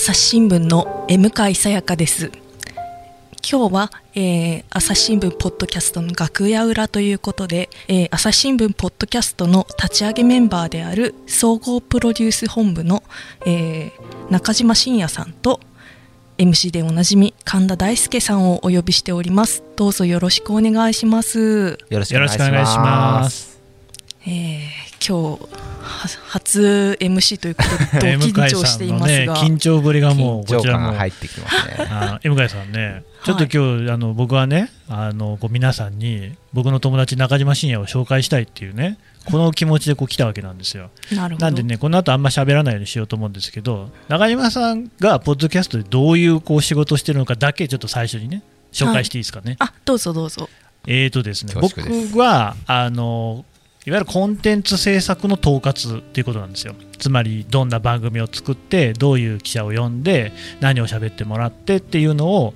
朝日新聞の M 海さやかです。今日は、えー、朝日新聞ポッドキャストの楽屋裏ということで、えー、朝日新聞ポッドキャストの立ち上げメンバーである総合プロデュース本部の、えー、中島信也さんと MC でおなじみ神田大輔さんをお呼びしております。どうぞよろしくお願いします。よろしくお願いします。えー、今日初 MC ということで緊張していますが、ね、緊張ぶりがもう こちらも。入ってきてますね。M 会さんねちょっと今日、はい、あの僕はねあのこう皆さんに僕の友達中島信也を紹介したいっていうねこの気持ちでこう来たわけなんですよ。なんでねこの後あんま喋らないようにしようと思うんですけど中島さんがポッドキャストでどういうこう仕事をしてるのかだけちょっと最初にね紹介していいですかね、はい、あどうぞどうぞ。えーとですね僕はあのいわゆるコンテンツ制作の統括っていうことなんですよ。つまりどんな番組を作ってどういう記者を呼んで何を喋ってもらってっていうのを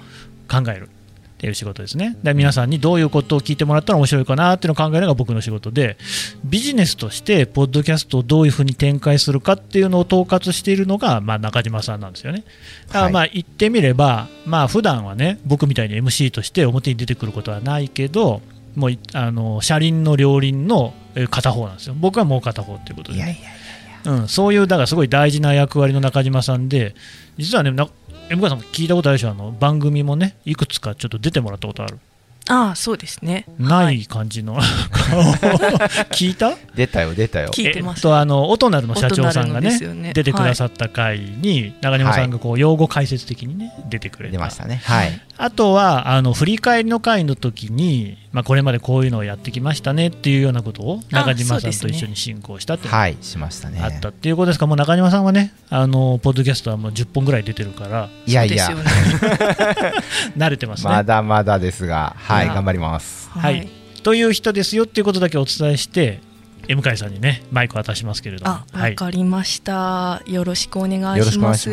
考える。っていう仕事ですね。で皆さんにどういうことを聞いてもらったら面白いかなっていうのを考えるのが僕の仕事でビジネスとしてポッドキャストをどういうふうに展開するかっていうのを統括しているのが、まあ、中島さんなんですよね。だからまあ言ってみれば、まあ普段はね僕みたいに MC として表に出てくることはないけどもうあの車輪の両輪の片方なんですよ。僕はもう片方っていうことで、ね、うん、そういうだからすごい大事な役割の中島さんで実はねな M 川さん聞いたことあるでしょ。あの番組もねいくつかちょっと出てもらったことあるああそうですね。ない感じの、はい、聞いた？出たよ出たよ。聞いてます、えっとあのオトナルの社長さんがね、ね、出てくださった回に、中島さんがこう用語解説的にね出てくれ出ましたね。はい。あとはあの振り返りの回の時に、まあ、これまでこういうのをやってきましたねっていうようなことを中島さんと一緒に進行したっていうのがあったっていうことですか、もう中島さんはねあのポッドキャストはもう10本ぐらい出てるからいやいや、慣れてますね。まだまだですがはい頑張ります、はい、という人ですよっていうことだけお伝えして M 会さんにねマイク渡しますけれども。わかりました、よろしくお願いします。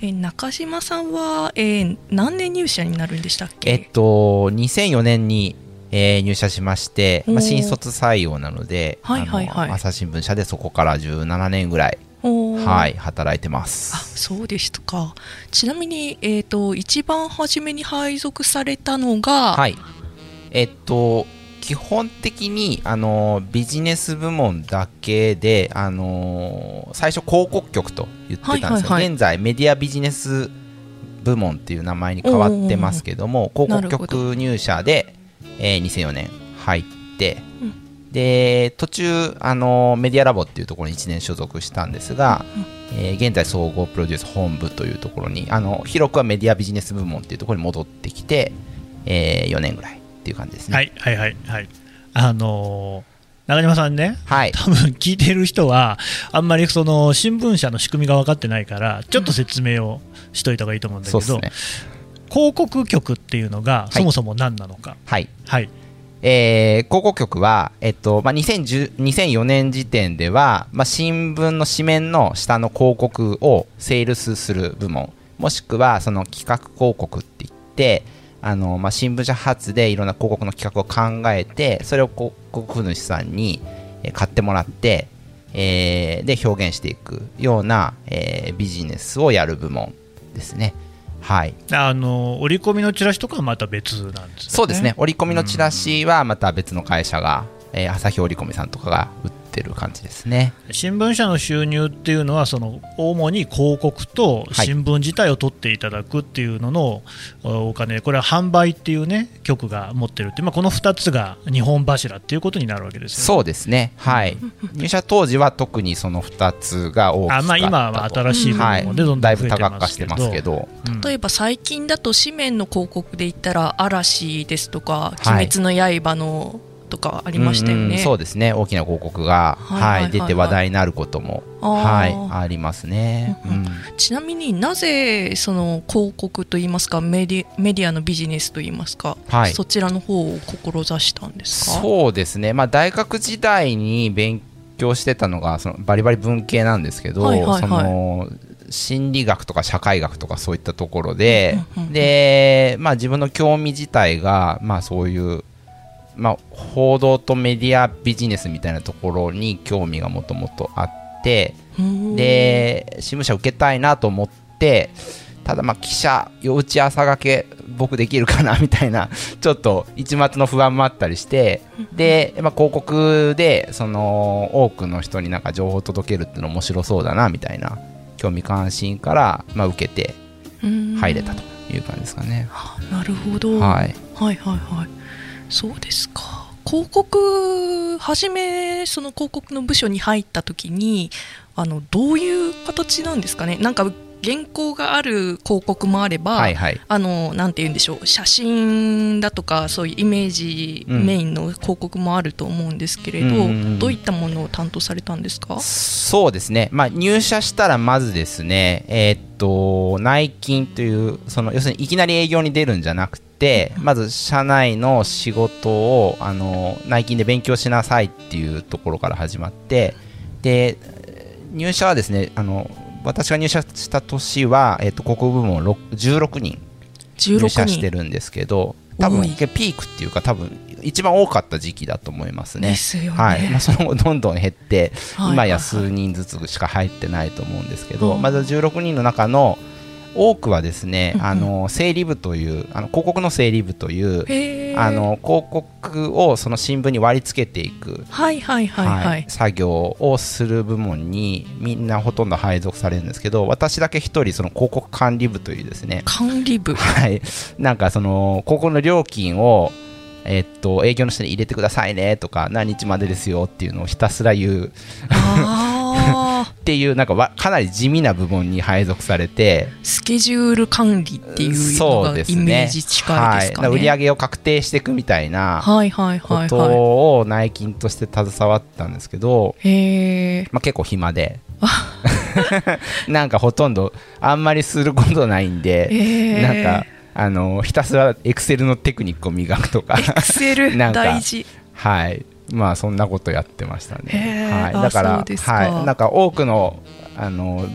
え中島さんは、えー、何年入社になるんでしたっけ？えっと2004年にえー、入社しまして、まあ、新卒採用なので、はいはいはい、朝日新聞社でそこから17年ぐらいはい働いてます。あそうでしたか。ちなみに、えーと、一番初めに配属されたのがはい。えっと基本的にあのビジネス部門だけであの最初広告局と言ってたんですよ、はいはいはい、現在メディアビジネス部門っていう名前に変わってますけども広告局入社で、えー、2004年入って、うん、で途中あのメディアラボっていうところに1年所属したんですが、うん、えー、現在総合プロデュース本部というところにあの広くはメディアビジネス部門っていうところに戻ってきて、えー、4年ぐらいっていう感じですね。はいはいはいはい。あのー中島さんね、はい、多分聞いてる人は、あんまりその新聞社の仕組みが分かってないから、ちょっと説明をしといた方がいいと思うんだけど、うん。ね、広告局っていうのが、そもそも何なのか。はい、はいえー、広告局は、えっとまあ、2004年時点では、まあ、新聞の紙面の下の広告をセールスする部門もしくはその企画広告って言ってあの、まあ、新聞社発でいろんな広告の企画を考えてそれを広告主さんに買ってもらって、えー、で表現していくような、えー、ビジネスをやる部門ですね。はい、あの折り込みのチラシとかはまた別なんですね。そうですね折り込みのチラシはまた別の会社が、えー、朝日織り込みさんとかが売ってってる感じですね。新聞社の収入っていうのはその主に広告と新聞自体を取っていただくっていうののお金、これは販売っていうね局が持ってるって、まあ、この2つが日本柱っていうことになるわけですよ、ね、そうですね。はい。入社当時は特にその2つが大きかったあ、まあ、今は新しい部分もでどんどんだいぶ多角化してますけど、例えば最近だと紙面の広告で言ったら嵐ですとか「鬼滅の刃」のとかありましたよね、うん、そうですね。大きな広告が、はい、はい、出て話題になることもはいありますね、うん、ちなみになぜその広告といいますかメディメディアのビジネスといいますか、はい、そちらの方を志したんですか？そうですね、まあ、大学時代に勉強してたのがそのバリバリ文系なんですけど、はいはいはい、その心理学とか社会学とかそういったところで、で、まあ、自分の興味自体が、まあ、そういうまあ、報道とメディアビジネスみたいなところに興味がもともとあってで新聞社受けたいなと思っってただまあ記者夜打ち朝がけ僕できるかなみたいな ちょっと一末の不安もあったりしてで、まあ、広告でその多くの人になんか情報を届けるっていうの面白そうだなみたいな興味関心から、まあ、受けて入れたという感じですかね。なるほど、はい、はいはいはいそうですか。広告初めその広告の部署に入った時にあのどういう形なんですかね。なんか原稿がある広告もあれば、はいはい、あのなんて言うんでしょう。写真だとかそういうイメージメインの広告もあると思うんですけれど、うん、どういったものを担当されたんですか？そうですね、まあ、入社したらまずですね、えー、っと内勤というその要するにいきなり営業に出るんじゃなくてまず社内の仕事をあの内勤で勉強しなさいっていうところから始まってで入社はですねあの私が入社した年は、えーと、国部門16人入社してるんですけど多分ピークっていうか多分一番多かった時期だと思いますね。すね。はい。まあ、その後どんどん減って、今や数人ずつしか入ってないと思うんですけど、まず16人の中の多くはですね、あの整理部というあの広告の整理部というあの広告をその新聞に割り付けていく、はいはいはいはい、はい、作業をする部門にみんなほとんど配属されるんですけど私だけ一人その広告管理部というですね。管理部。はい。なんかその広告の料金をえっと、営業の人に入れてくださいねとか何日までですよっていうのをひたすら言う っていうなんかわかなり地味な部門に配属されてスケジュール管理っていうのがイメージ近いですかね、はい、売り上げを確定していくみたいなことを内勤として携わったんですけど、まあ、結構暇で。なんかほとんどあんまりすることないんで、なんかあのひたすらエクセルのテクニックを磨くとか。エクセル大事。はいまあそんなことやってましたね。はい、だからはい、なんか多くのあの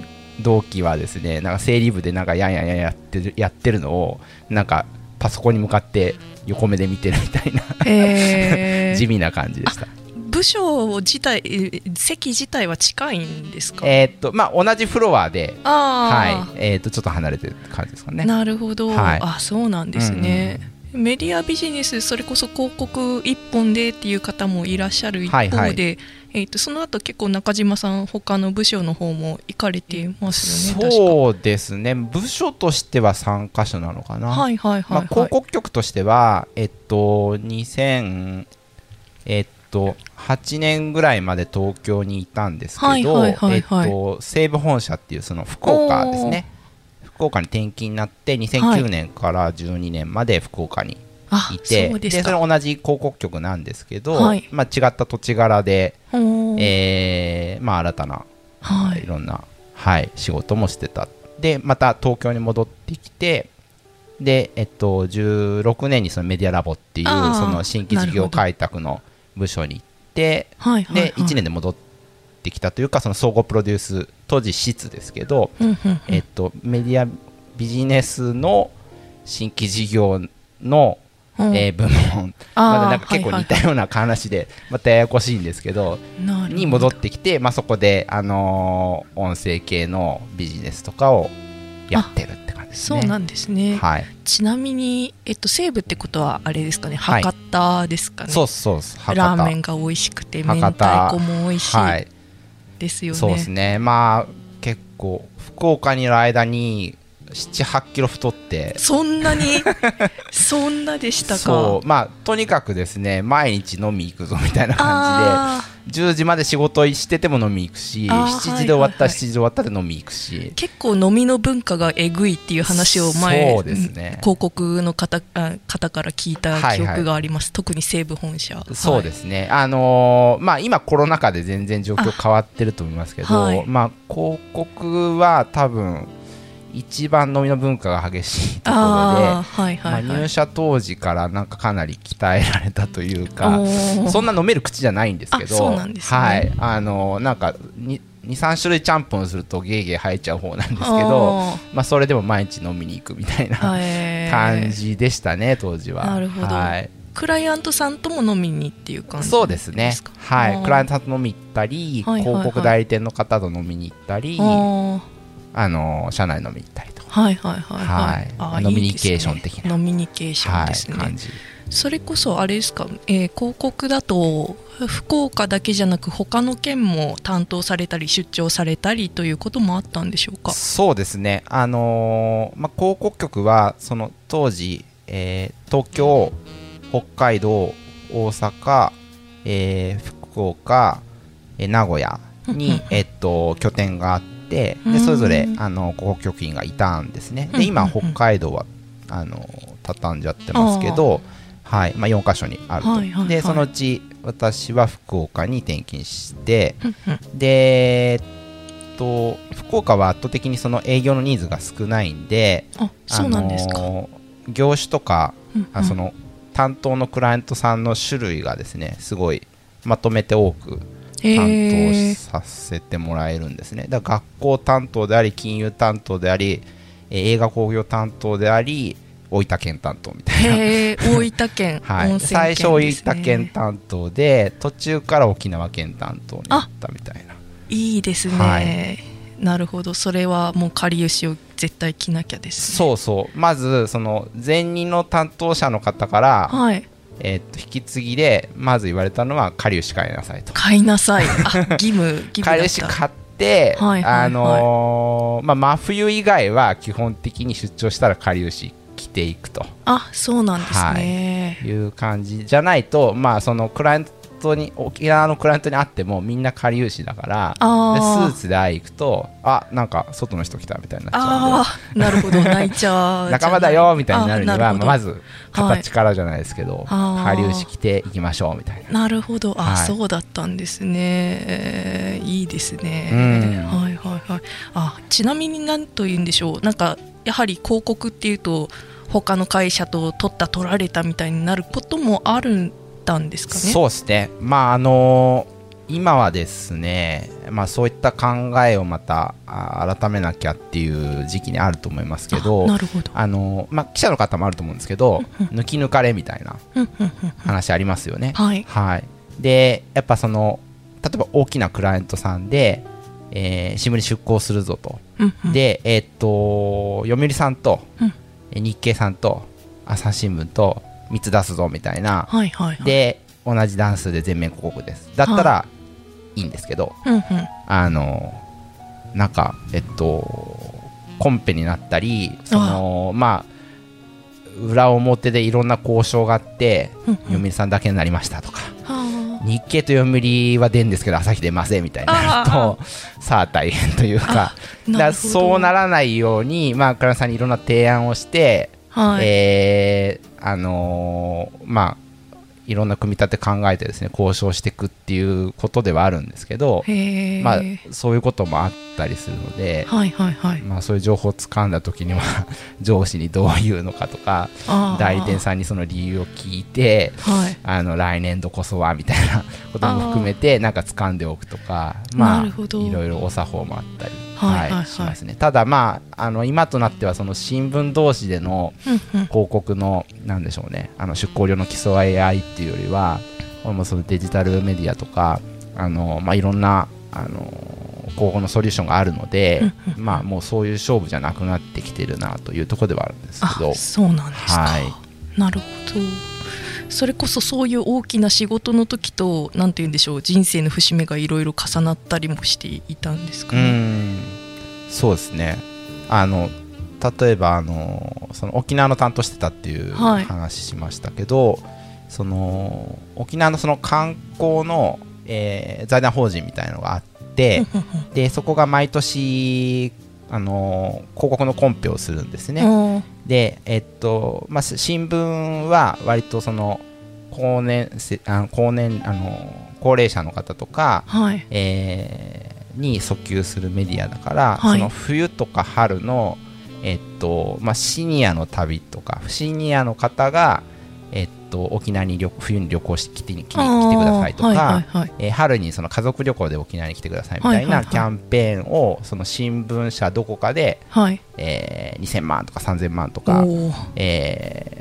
同期はですね、なんか整理部でなんかやんやんやんやってるやってるのをなんかパソコンに向かって横目で見てるみたいな 地味な感じでした。部署自体席自体は近いんですか？えー、っとまあ同じフロアで、はい、えー、っとちょっと離れてる感じですかね。なるほど。はい、あそうなんですね。うんうんメディアビジネスそれこそ広告一本でっていう方もいらっしゃる一方で、はいはい、えーと、その後結構中島さん他の部署の方も行かれてますよねそうですね。部署としては3か所なのかな、はいはいはい、はい、まあ、広告局としてはえっと2000えっと8年ぐらいまで東京にいたんですけど、はいはいはいはい、えっと、西武本社っていうその福岡ですね福岡に転勤になって2009年から12年まで福岡にい。て、はい、でそれ同じ広告局なんですけど、はい、まあ、違った土地柄で、えーまあ、新たな、はい、いろんな、はい、仕事もしてた。でまた東京に戻ってきてで、えっと、16年にそのメディアラボっていうその新規事業開拓の部署に行って、で1年で戻ってってきたというかその総合プロデュース当時室ですけど、えっと、メディアビジネスの新規事業の、うん、えー、部門。まだなんか結構似たような話で、またややこしいんですけどに戻ってきて、まあ、そこで、あのー、音声系のビジネスとかをやってるって感じですね。そうなんですね、はい、ちなみに、えっと、西武ってことはあれですかね？博多ですかね、そうそうラーメンが美味しくて明太子も美味しい、はいですよね。そうですね。まあ結構福岡にいる間に78キロ太って。そんなに？そんなでしたか？まあとにかくですね毎日飲み行くぞみたいな感じで10時まで仕事してても飲み行くし7時で終わったら7時で終わったら飲み行くし、結構飲みの文化がえぐいっていう話を前そうです、ね、広告の方方から聞いた記憶があります、特に西武本社。そうですね、はい、あのー、まあ今コロナ禍で全然状況変わってると思いますけど、はい、まあ広告は多分一番飲みの文化が激しいところで、はいはいはい、まあ、入社当時からなんかかなり鍛えられたというかそんな飲める口じゃないんですけどね、はい。あのなんか23種類ちゃんぽんするとゲーゲー吐いちゃう方なんですけどまあ、それでも毎日飲みに行くみたいな感じでしたね当時は。なるほど、はい。クライアントさんとも飲みにっていう感じそうですね。はい。クライアントさんと飲み行ったり、はいはいはい、広告代理店の方と飲みに行ったりあの社内飲み行ったりとはいはいはいはい、はい、ノミニケーション的な。ノミニケーションですね、はい、感じ。それこそあれですか、えー、広告だと福岡だけじゃなく他の県も担当されたり出張されたりということもあったんでしょうか？そうですね、あのー、まあ、広告局はその当時、えー、東京北海道大阪、えー、福岡、えー、名古屋に、えっと、拠点があってでそれぞれあの広告局員がいたんですね。で今北海道はあの畳んじゃってますけどはい。まあ、4か所にあると、はいはいはい、でそのうち私は福岡に転勤してで、えっと、福岡は圧倒的にその営業のニーズが少ないんであそうなんですか。業種とか、うんうん、あその担当のクライアントさんの種類がですねすごいまとめて多く担当させてもらえるんですね。だから学校担当であり金融担当であり映画工業担当であり大分県担当みたいな。大分県 はい、最初大分県担当で途中から沖縄県担当になったみたいな。いいですね、はい、なるほど。それはもうかりゆしを絶対着なきゃです、ね、そうそう。まずその前任の担当者の方から、はい、えー、っと引き継ぎでまず言われたのはかりゆし買いなさいと。買いなさい。あ 義務義務かりゆし買ってあのー、まあ、真冬以外は基本的に出張したらかりゆし着ていくと。あそうなんですね、はい、いう感じじゃないとまあそのクライアントに沖縄のクライアントに会ってもみんなかりゆしだからでスーツで会い行くとあなんか外の人来たみたいになっちゃうなるほど。泣いちゃう。仲間だよみたいになるにはまず形からじゃないですけど、はい、かりゆし着ていきましょうみたいな。なるほど。あ、はい、そうだったんですね、えー、いいですね、うん、はいはいはい。あちなみに何と言うんでしょう。なんかやはり広告っていうと他の会社と取った取られたみたいになることもあるたんですかね？そうですね。まああのー、今はですね、まあ、そういった考えをまた改めなきゃっていう時期にあると思いますけどなるほど。あの、まあ、記者の方もあると思うんですけど抜き抜かれみたいな話ありますよね。はい、はい、でやっぱその例えば大きなクライアントさんで、えー、新聞に出向するぞと、で、えー、っと読売さんと、日経さんと朝日新聞と3つ出すぞみたいな、はいはいはい、で同じ段数で全面広告です。だったらい。いんですけど、うんうん、あのなんかえっとコンペになったりそのまあ裏表でいろんな交渉があって、うんうん、読売さんだけになりましたとか、日経と読売は出るんですけど朝日出ませんみたいになるとさあ大変というか。だそうならないように、まあ、倉田さんにいろんな提案をして、はい、えー、あのー、まあいろんな組み立て考えてですね交渉していくっていうことではあるんですけど、まあ、そういうこともあったりするので、はいはいはい、まあ、そういう情報をつかんだ時には 上司にどう言うのかとか代理店さんにその理由を聞いて、はい、あの来年度こそはみたいなことも含めてなんか掴んでおくとかまあいろいろお作法もあったり。はいはいしますね。ただまああの今となってはその新聞同士での広告のなんでしょうね。あの出稿料の競い合いっていうよりはもうそのデジタルメディアとかあの、まあ、いろんなあの広告のソリューションがあるので、まあもうそういう勝負じゃなくなってきてるなというところではあるんですけど。そうなんですか、はい、なるほど。それこそそういう大きな仕事の時と何て言うんでしょう人生の節目がいろいろ重なったりもしていたんですかね。うそうですね。あの例えばあのその沖縄の担当してたっていう話しましたけど、はい、その沖縄のその観光の、えー、財団法人みたいなのがあってでそこが毎年あの広告のコンペをするんですね。で、えっとまあ、新聞は割とその高年あの高年あの高齢者の方とか、はい、えー、に訴求するメディアだから、はい、その冬とか春の、えっとまあ、シニアの旅とかシニアの方が、えっと、沖縄に旅冬に旅行してきて来てくださいとか、はいはいはい、えー、春にその家族旅行で沖縄に来てくださいみたいなキャンペーンをその新聞社どこかで、はい。えー、2000万とか3000万とか、えー、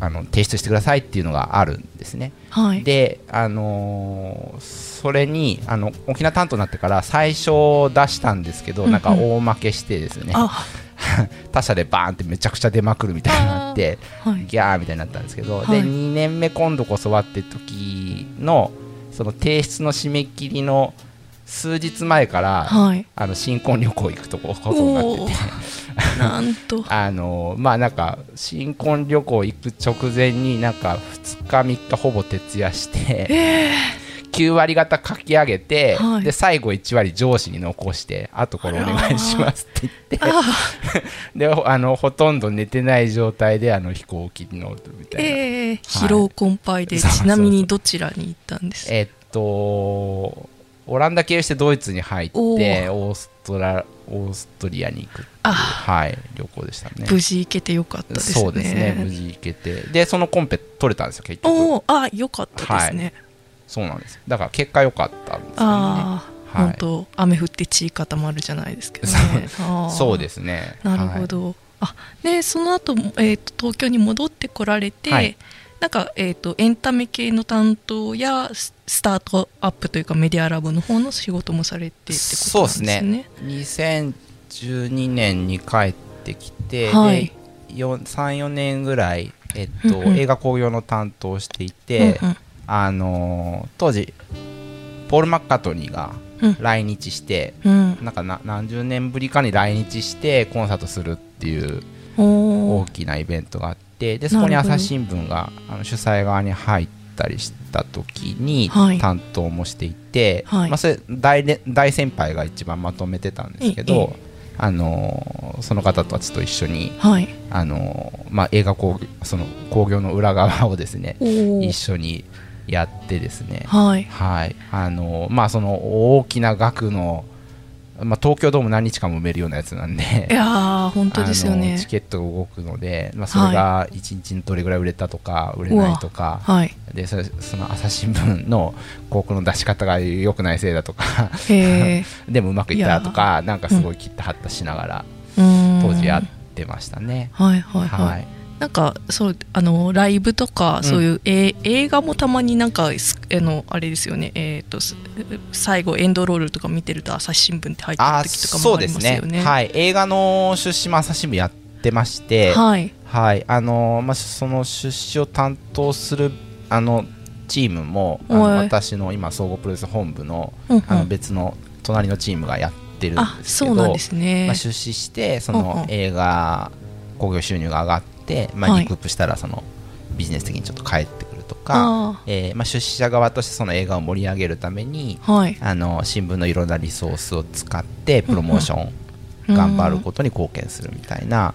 あの提出してくださいっていうのがあるんですね。はい、で、あのー、それにあの沖縄担当になってから最初出したんですけど、うんうん、なんか大負けしてですね。他社でバーンってめちゃくちゃ出まくるみたいになって、はい、ギャーみたいになったんですけど、はい、で2年目今度こそはって時のその提出の締め切りの数日前から、はい、あの新婚旅行行くとことになって。てなんと。あのまあなんか新婚旅行行く直前になんか2日3日ほぼ徹夜して、えー、9割方書き上げて、はい、で最後1割上司に残してあとこれお願いしますって言って。であのほとんど寝てない状態であの飛行機に乗るみたいな、えー。はい、疲労困憊でちなみにどちらに行ったんです？かえっとオランダ経由してドイツに入ってオーストラオーストリアに行くはい、旅行でしたね。無事行けてよかったですね。そうですね無事行けて。でそのコンペ取れたんですよ結局。おあよかったですね、はい、そうなんです。だから結果良かったんですよね。ああ、はい、本当雨降って地固まるじゃないですけどね。そうです。ね。なるほど、はい、あでその後、えーと、東京に戻ってこられて、はいなんか、えーと、エンタメ系の担当やスタートアップというかメディアラボの方の仕事もされてってことですね。そうですね。2012年に帰ってきて、はい、34年ぐらい、えっと、映画興行の担当をしていて、あの当時ポール・マッカートニーが来日して、うん、なんか何十年ぶりかに来日してコンサートするっていう大きなイベントがあって。てでそこに朝日新聞があの主催側に入ったりした時に担当もしていて、はい、まあ、それ大大先輩が一番まとめてたんですけど、あのその方たちと一緒に、はい、あのまあ、映画工その興行の裏側をですね一緒にやってですね、はい、はい、あのまあ、その大きな額のまあ、東京ドーム何日間も埋めるようなやつなんでいや本当ですよね。チケットが動くので、まあ、それが1日にどれぐらい売れたとか売れないとか、はい、でそその朝日新聞の広告の出し方が良くないせいだとか でもうまくいったとかなんかすごい切ったはったしながら、当時やってましたね。はいはいはい、はいなんかそうあのライブとかそういう、うん、え映画もたまになんかあのあれですよね、えーと、最後エンドロールとか見てると朝日新聞って入ってる時とかもありますよね。ね。はい、映画の出資も朝日新聞やってまして、はい。はい。あのまあ、その出資を担当するあのチームもあの私の今総合プロレス本部のうんうん、あの別の隣のチームがやってるんですけど、ね、まあ、出資してその映画興行収入が上がってて、まあ、リクープしたらそのビジネス的にちょっと返ってくるとか、えーまあ、出資者側としてその映画を盛り上げるために、はい、あの新聞のいろんなリソースを使ってプロモーション頑張ることに貢献するみたいな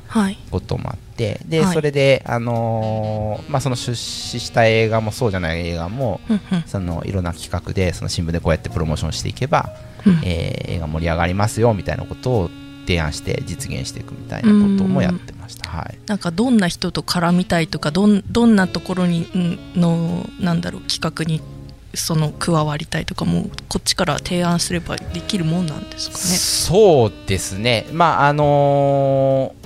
こともあって、で、はい、それで、あのー、まあ、その出資した映画もそうじゃない映画も、そのいろんな企画でその新聞でこうやってプロモーションしていけば、えー、映画盛り上がりますよみたいなことを提案して実現していくみたいなこともやってました、はい、なんかどんな人と絡みたいとかどんどんなところにのなんだろう企画にその加わりたいとかもこっちから提案すればできるもんなんですかね。そうですね。まああのー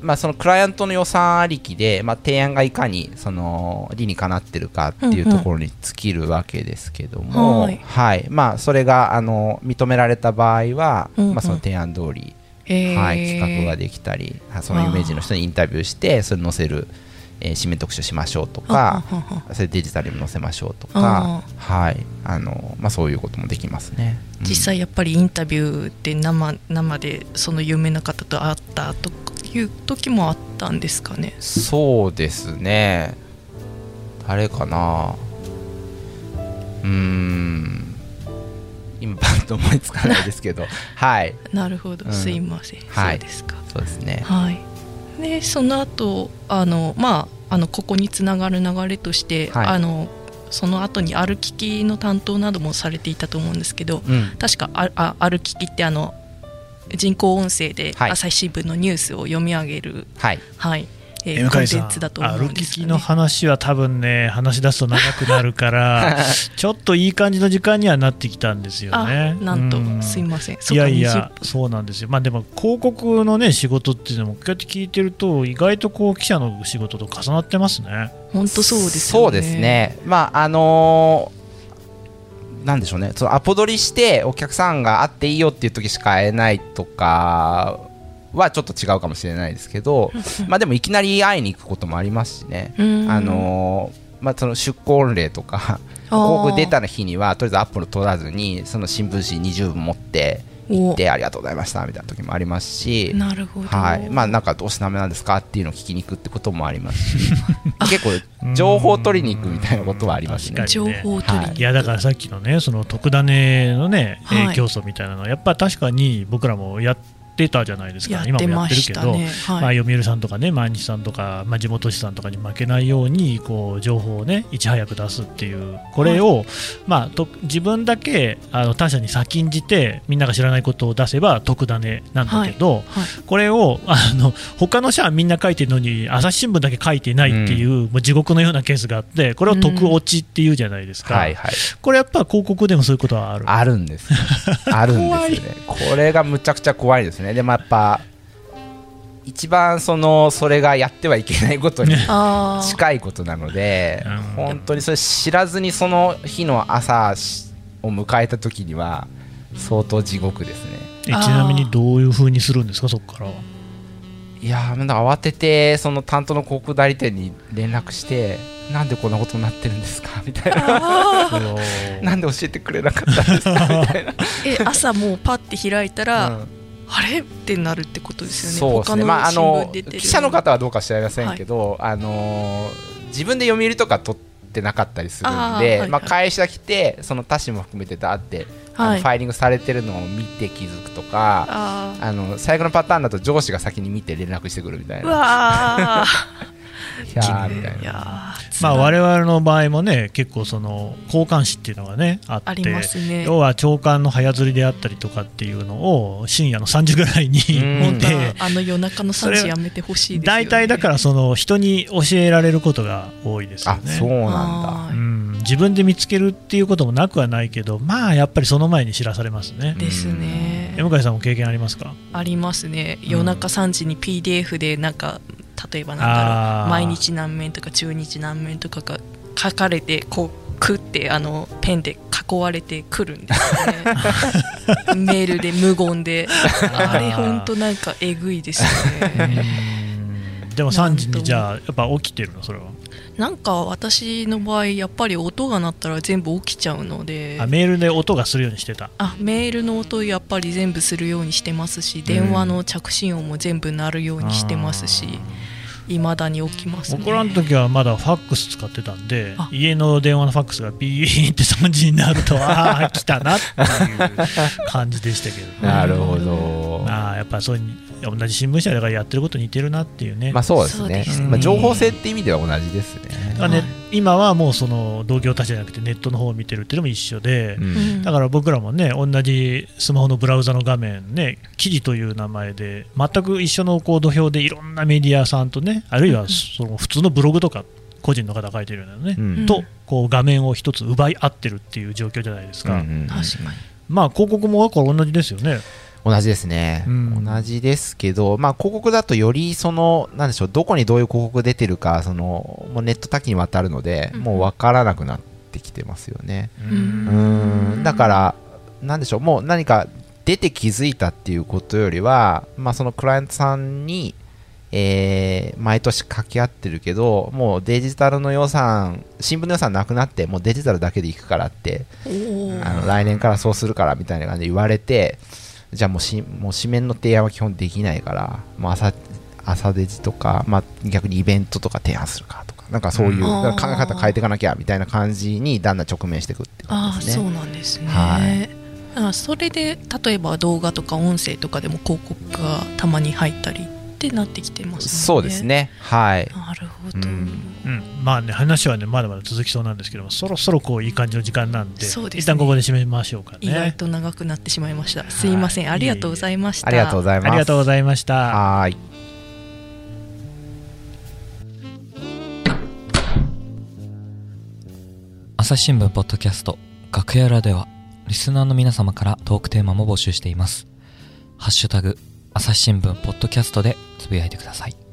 まあ、そのクライアントの予算ありきで、まあ、提案がいかにその理にかなってるかっていうところに尽きるわけですけども、はい、はい、まあ、それがあの認められた場合は、うんうん、まあ、その提案通りはい、企画ができたりその有名人の人にインタビューしてそれ載せる、えー、紙面特集しましょうとかそれデジタルに載せましょうとか、はい。あのまあ、そういうこともできますね、うん、実際やっぱりインタビューで生生でその有名な方と会ったという時もあったんですかね？そうですね。誰かな？うん。今パッと思いつかないですけど。はい。なるほど、すいません、はい、そうですか。そうですね。はいでその後あのまああのここにつながる流れとして、はい、あのその後に歩ききの担当などもされていたと思うんですけど、うん、確かああ歩ききってあの人工音声で朝日新聞のニュースを読み上げる、はい、はい、えー、コンテンツだと思うんですよ、ね、歩きの話は多分ね話し出すと長くなるから ちょっといい感じの時間にはなってきたんですよね。なんと、すいませんいやいやそうなんですよ。まあでも広告のね仕事っていうのもこうやって聞いてると意外とこう記者の仕事と重なってますね。本当そうです、ね、そうですね。まああのーなんでしょうねそのアポ取りしてお客さんが会っていいよっていう時しか会えないとかはちょっと違うかもしれないですけど まあでもいきなり会いに行くこともありますしね、あのまあ、その出向例とか 広告出た日にはとりあえずアップル取らずにその新聞紙20分持って行ってありがとうございましたみたいな時もありますしなるほど、はい。まあ、なんかどうしてダメなんですかっていうのを聞きに行くってこともありますし 結構情報取りに行くみたいなことはありますね。情報取り、はい、い。やだからさっきのねその特ダネのね、はい、競争みたいなのはやっぱ確かに僕らもやってってたじゃないですか、今もやってるけど、ねはい、まあ、読売さんとかね、毎日さんとか、まあ、地元紙さんとかに負けないようにこう情報をね、いち早く出すっていう、これを、はい、まあ、と自分だけあの他社に先んじて、みんなが知らないことを出せば得だねなんだけど、はい、これをあの他の社はみんな書いてるのに、朝日新聞だけ書いてないっていう、うん、もう地獄のようなケースがあって、これを得落ちっていうじゃないですか、うん。はいはい、これやっぱ広告でもそういうことはある。あるんです、あるんですよね、これがむちゃくちゃ怖いですね。でもやっぱ一番そのそれがやってはいけないことに 近いことなので本当にそれ知らずにその日の朝を迎えた時には相当地獄ですね。ちなみにどういうふうにするんですかそこからは？いや慌ててその担当の広告代理店に連絡してなんでこんなことになってるんですかみたいな。なんで教えてくれなかったんですかみたいな。え朝もうパッて開いたら、うんあれ？ってなるってことですよね。そうですね。まああの記者の方はどうか知りませんけど、はい、あの自分で読売とか取ってなかったりするんで、あはいはい、まあ会社来てその他紙も含めてだって、はい、ファイリングされてるのを見て気づくとか、あの最後のパターンだと上司が先に見て連絡してくるみたいな。いやみたいな。まあ我々の場合もね結構その交換誌っていうのがねあってね、要は長官の早釣りであったりとかっていうのを深夜の3時ぐらいに持ってあの夜中の3時やめてほしいですよ、ね、大体だからその人に教えられることが多いですよね。そうなんだ、うん、自分で見つけるっていうこともなくはないけどまあやっぱりその前に知らされますね。ですね。向井さんも経験ありますか？ありますね。夜中3時に PDF でなんか例えばなんだろう毎日何面とか中日何面とかが書かれてこうくってあのペンで囲われてくるんですよね。メールで無言で。あれ本当なんかえぐいですよねでも3時にじゃあやっぱ起きてるの？それは。なんか私の場合やっぱり音が鳴ったら全部起きちゃうので。あメールで音がするようにしてた。あメールの音やっぱり全部するようにしてますし、電話の着信音も全部鳴るようにしてますし、いまだに起きます、ね、僕らの時はまだファックス使ってたんで家の電話のファックスがビーって3時になるとああ来たなっていう感じでしたけど、ね、なるほど。あやっぱそういう同じ新聞社だからやってること似てるなっていうね。まあそうですね、まあ、情報性って意味では同じですね。だね、今はもうその同業他社じゃなくてネットの方を見てるっていうのも一緒で、うん、だから僕らもね同じスマホのブラウザの画面ね記事という名前で全く一緒のこう土俵でいろんなメディアさんとねあるいはその普通のブログとか個人の方書いてるようなね、うん、とこう画面を一つ奪い合ってるっていう状況じゃないですか。うんうん、まあ広告も同じですよね。同じですね、うん、同じですけど、まあ、広告だとよりそのなんでしょうどこにどういう広告出てるかそのもうネット多岐にわたるので、うん、もう分からなくなってきてますよね。うん。だからなんでしょうもう何か出て気づいたっていうことよりは、まあ、そのクライアントさんに、えー、毎年掛け合ってるけどもうデジタルの予算新聞の予算なくなってもうデジタルだけでいくからってあの来年からそうするからみたいな感じで言われてじゃあもうしもう紙面の提案は基本できないから、もう朝朝デジとか、まあ、逆にイベントとか提案するかとか、なんかそういう考え方変えていかなきゃみたいな感じにだんだん直面していくっていう感じで。すね。そうなんですね、はい。あそれで例えば動画とか音声とかでも広告がたまに入ったりってなってきてます、ね、そうですね。はい。なるほど、うん、うん、まあね話はねまだまだ続きそうなんですけどもそろそろこういい感じの時間なんでそうです、ね、一旦ここで締めましょうかね。意外と長くなってしまいました。すいません、ありがとうございました。ありがといまありがとうございました。はい。朝日新聞ポッドキャスト楽屋裏ではリスナーの皆様からトークテーマも募集しています。ハッシュタグ朝日新聞ポッドキャストでつぶやいてください。